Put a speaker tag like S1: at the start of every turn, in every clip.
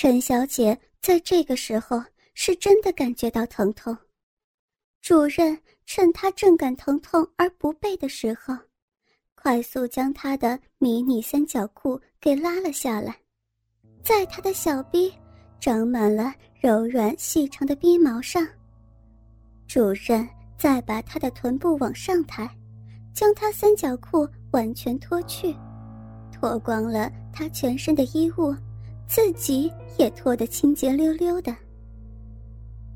S1: 陈小姐在这个时候是真的感觉到疼痛。主任趁她正感疼痛而不备的时候，快速将她的迷你三角裤给拉了下来，在她的小臂长满了柔软细长的逼毛上。主任再把她的臀部往上抬，将她三角裤完全脱去，脱光了她全身的衣物，自己也脱得清洁溜溜的。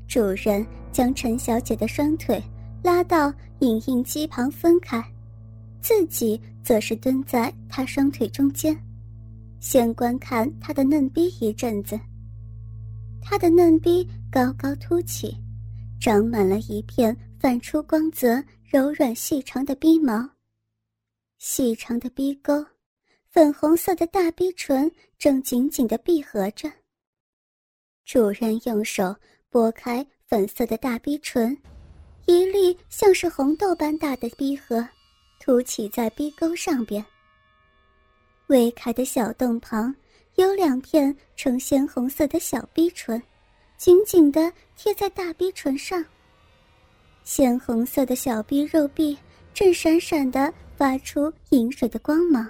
S1: 主人将陈小姐的双腿拉到影印机旁分开，自己则是蹲在她双腿中间，先观看她的嫩逼一阵子。她的嫩逼高高凸起，长满了一片泛出光泽、柔软细长的逼毛。细长的逼沟，粉红色的大逼唇正紧紧的闭合着。主人用手。拨开粉色的大逼唇，一粒像是红豆般大的逼核凸起在逼沟上边。微开的小洞旁有两片呈鲜红色的小逼唇，紧紧的贴在大逼唇上。鲜红色的小逼肉壁正闪闪的发出银水的光芒。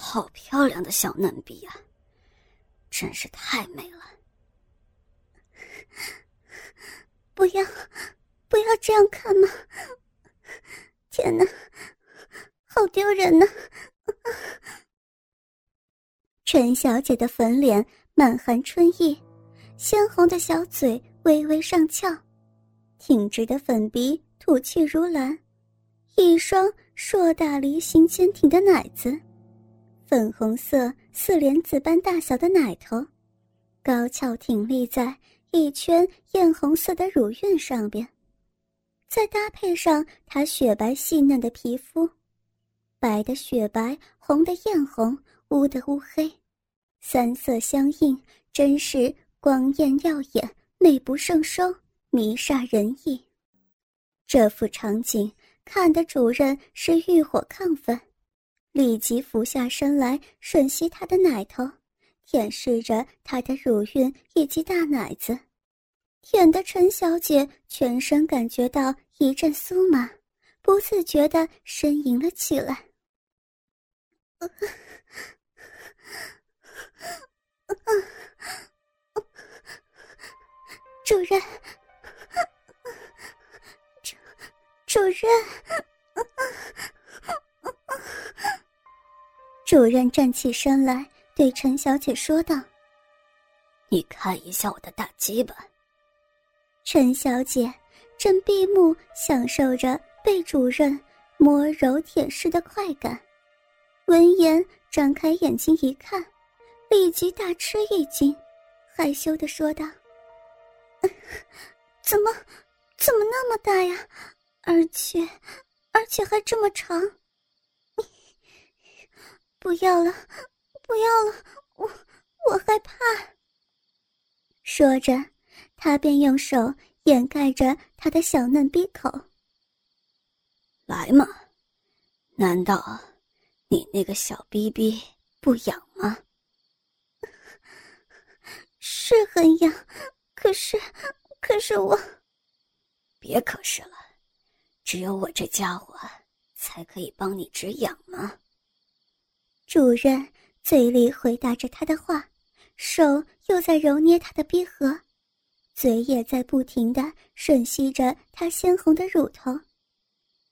S2: 好漂亮的小嫩逼啊，真是太美了。
S1: 不要，不要这样看嘛！天哪，好丢人呐！陈小姐的粉脸满含春意，鲜红的小嘴微微上翘，挺直的粉鼻吐气如兰，一双硕大梨形坚挺的奶子，粉红色似莲子般大小的奶头，高翘挺立在。一圈艳红色的乳晕上边，再搭配上她雪白细嫩的皮肤，白的雪白，红的艳红，乌的乌黑，三色相映，真是光艳耀眼，美不胜收，迷煞人意。这幅场景看得主任是欲火亢奋，立即俯下身来吮吸她的奶头。舔舐着她的乳晕以及大奶子，舔的陈小姐全身感觉到一阵酥麻，不自觉的呻吟了起来。主人，主主人，主任站起身来。对陈小姐说道：“
S2: 你看一下我的大鸡巴。”
S1: 陈小姐正闭目享受着被主任摸揉舔舐的快感，闻言张开眼睛一看，立即大吃一惊，害羞的说道：“怎么，怎么那么大呀？而且，而且还这么长！不要了。”不要了，我我害怕。说着，他便用手掩盖着他的小嫩鼻口。
S2: 来嘛，难道你那个小逼逼不痒吗？
S1: 是很痒，可是，可是我……
S2: 别可是了，只有我这家伙才可以帮你止痒吗？
S1: 主任。嘴里回答着他的话，手又在揉捏他的逼合，嘴也在不停的吮吸着他鲜红的乳头。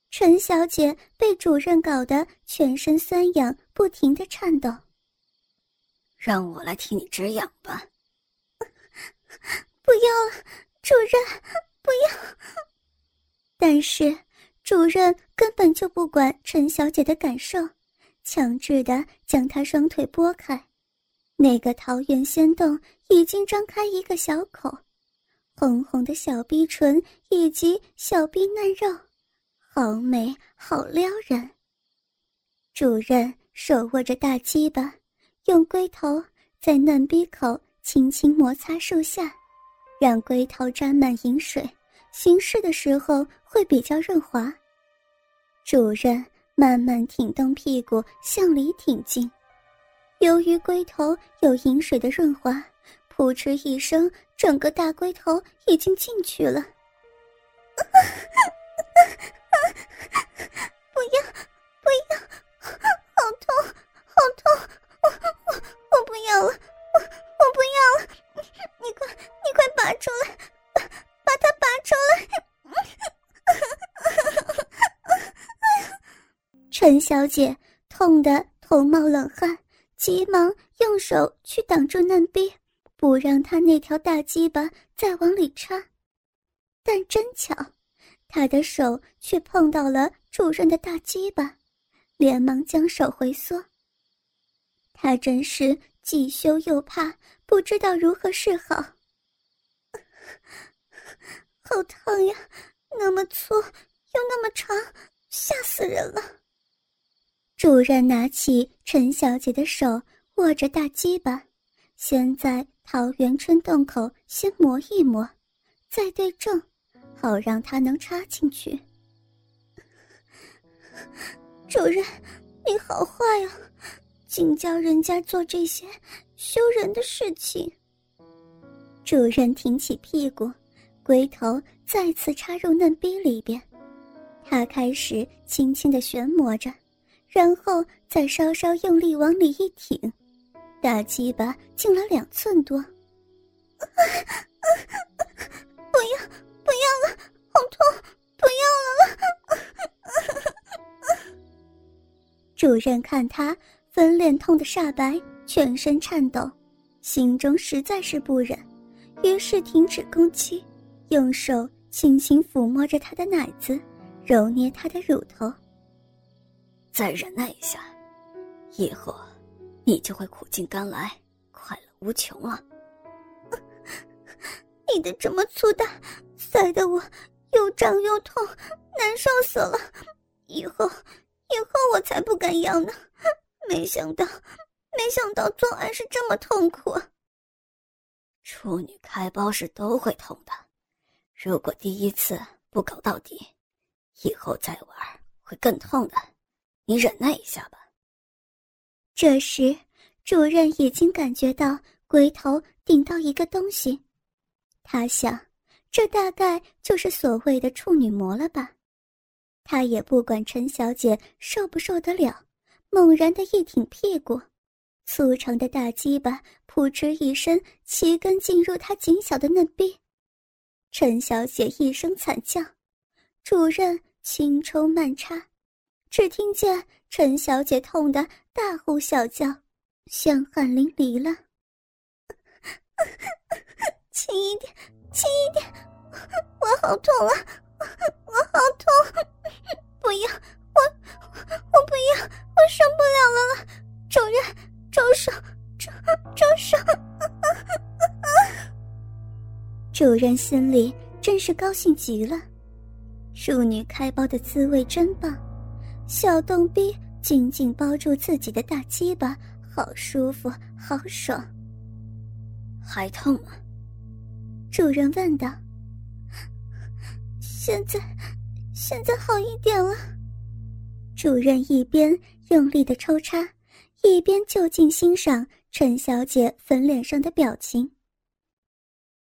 S1: 陈小姐被主任搞得全身酸痒，不停的颤抖。
S2: 让我来替你止痒吧。
S1: 不要了，主任，不要。但是主任根本就不管陈小姐的感受。强制的将他双腿拨开，那个桃源仙洞已经张开一个小口，红红的小逼唇以及小逼嫩肉，好美，好撩人。主任手握着大鸡巴，用龟头在嫩逼口轻轻摩擦数下，让龟头沾满饮水，行事的时候会比较润滑。主任。慢慢挺动屁股，向里挺进，由于龟头有饮水的润滑，扑哧一声，整个大龟头已经进去了。陈小姐痛得头冒冷汗。急忙用手去挡住嫩逼，不让他那条大鸡巴再往里插。但真巧，他的手却碰到了主任的大鸡巴，连忙将手回缩。他真是既羞又怕，不知道如何是好。好烫呀，那么粗又那么长，吓死人了。主任拿起陈小姐的手，握着大鸡巴，先在桃源春洞口先磨一磨，再对正，好让她能插进去。主任，你好坏呀，竟教人家做这些羞人的事情。主任挺起屁股，龟头再次插入嫩逼里边，他开始轻轻的旋磨着。然后再稍稍用力往里一挺，大鸡巴进了两寸多。不要，不要了，好痛！不要了。主任看他粉脸痛的煞白，全身颤抖，心中实在是不忍，于是停止攻击，用手轻轻抚摸着他的奶子，揉捏他的乳头。
S2: 再忍耐一下，以后你就会苦尽甘来，快乐无穷了。
S1: 你的这么粗大，塞得我又胀又痛，难受死了。以后，以后我才不敢要呢。没想到，没想到做爱是这么痛苦。
S2: 处女开包是都会痛的，如果第一次不搞到底，以后再玩会更痛的。你忍耐一下吧。
S1: 这时，主任已经感觉到龟头顶到一个东西，他想，这大概就是所谓的处女膜了吧。他也不管陈小姐受不受得了，猛然的一挺屁股，粗长的大鸡巴扑哧一声，齐根进入她紧小的嫩逼。陈小姐一声惨叫，主任轻抽慢插。只听见陈小姐痛得大呼小叫，香汗淋漓了。轻一点，轻一点，我好痛啊！我好痛！不要，我我不要，我受不了了了！主任，住手！住住手！主任心里真是高兴极了，淑女开包的滋味真棒。小洞逼紧紧包住自己的大鸡巴，好舒服，好爽。
S2: 还痛吗？
S1: 主人问道。现在，现在好一点了。主任一边用力的抽插，一边就近欣赏陈小姐粉脸上的表情。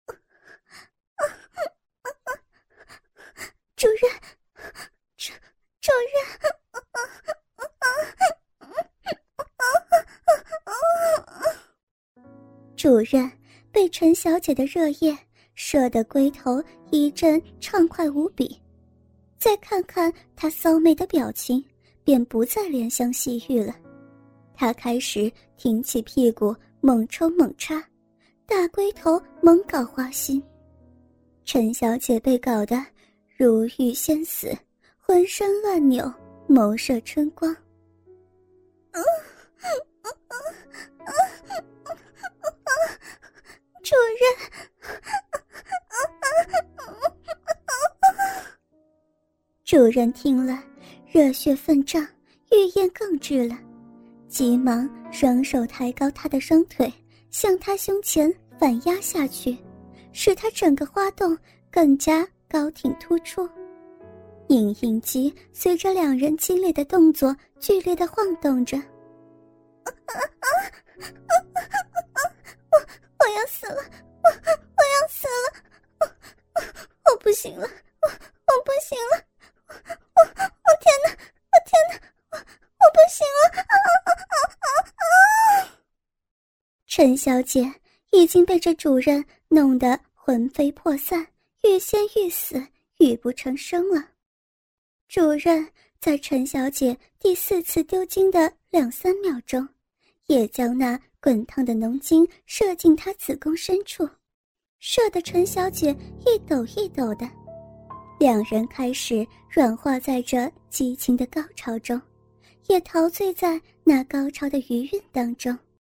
S1: 主任，主主任。主任被陈小姐的热液射得龟头一阵畅快无比，再看看她骚媚的表情，便不再怜香惜玉了。他开始挺起屁股，猛抽猛插，大龟头猛搞花心。陈小姐被搞得如遇仙死，浑身乱扭，眸射春光。主人，主人听了，热血奋胀，欲言更止了，急忙双手抬高他的双腿，向他胸前反压下去，使他整个花洞更加高挺突出。影印机随着两人激烈的动作剧烈的晃动着。我我要死了，我我要死了，我我不行了，我我不行了，我我天哪，我天哪，我我不行了！啊啊啊啊啊！陈小姐已经被这主人弄得魂飞魄散，欲仙欲死，欲不成声了。主任在陈小姐第四次丢精的两三秒钟，也将那滚烫的浓精射进她子宫深处，射得陈小姐一抖一抖的。两人开始软化在这激情的高潮中，也陶醉在那高潮的余韵当中。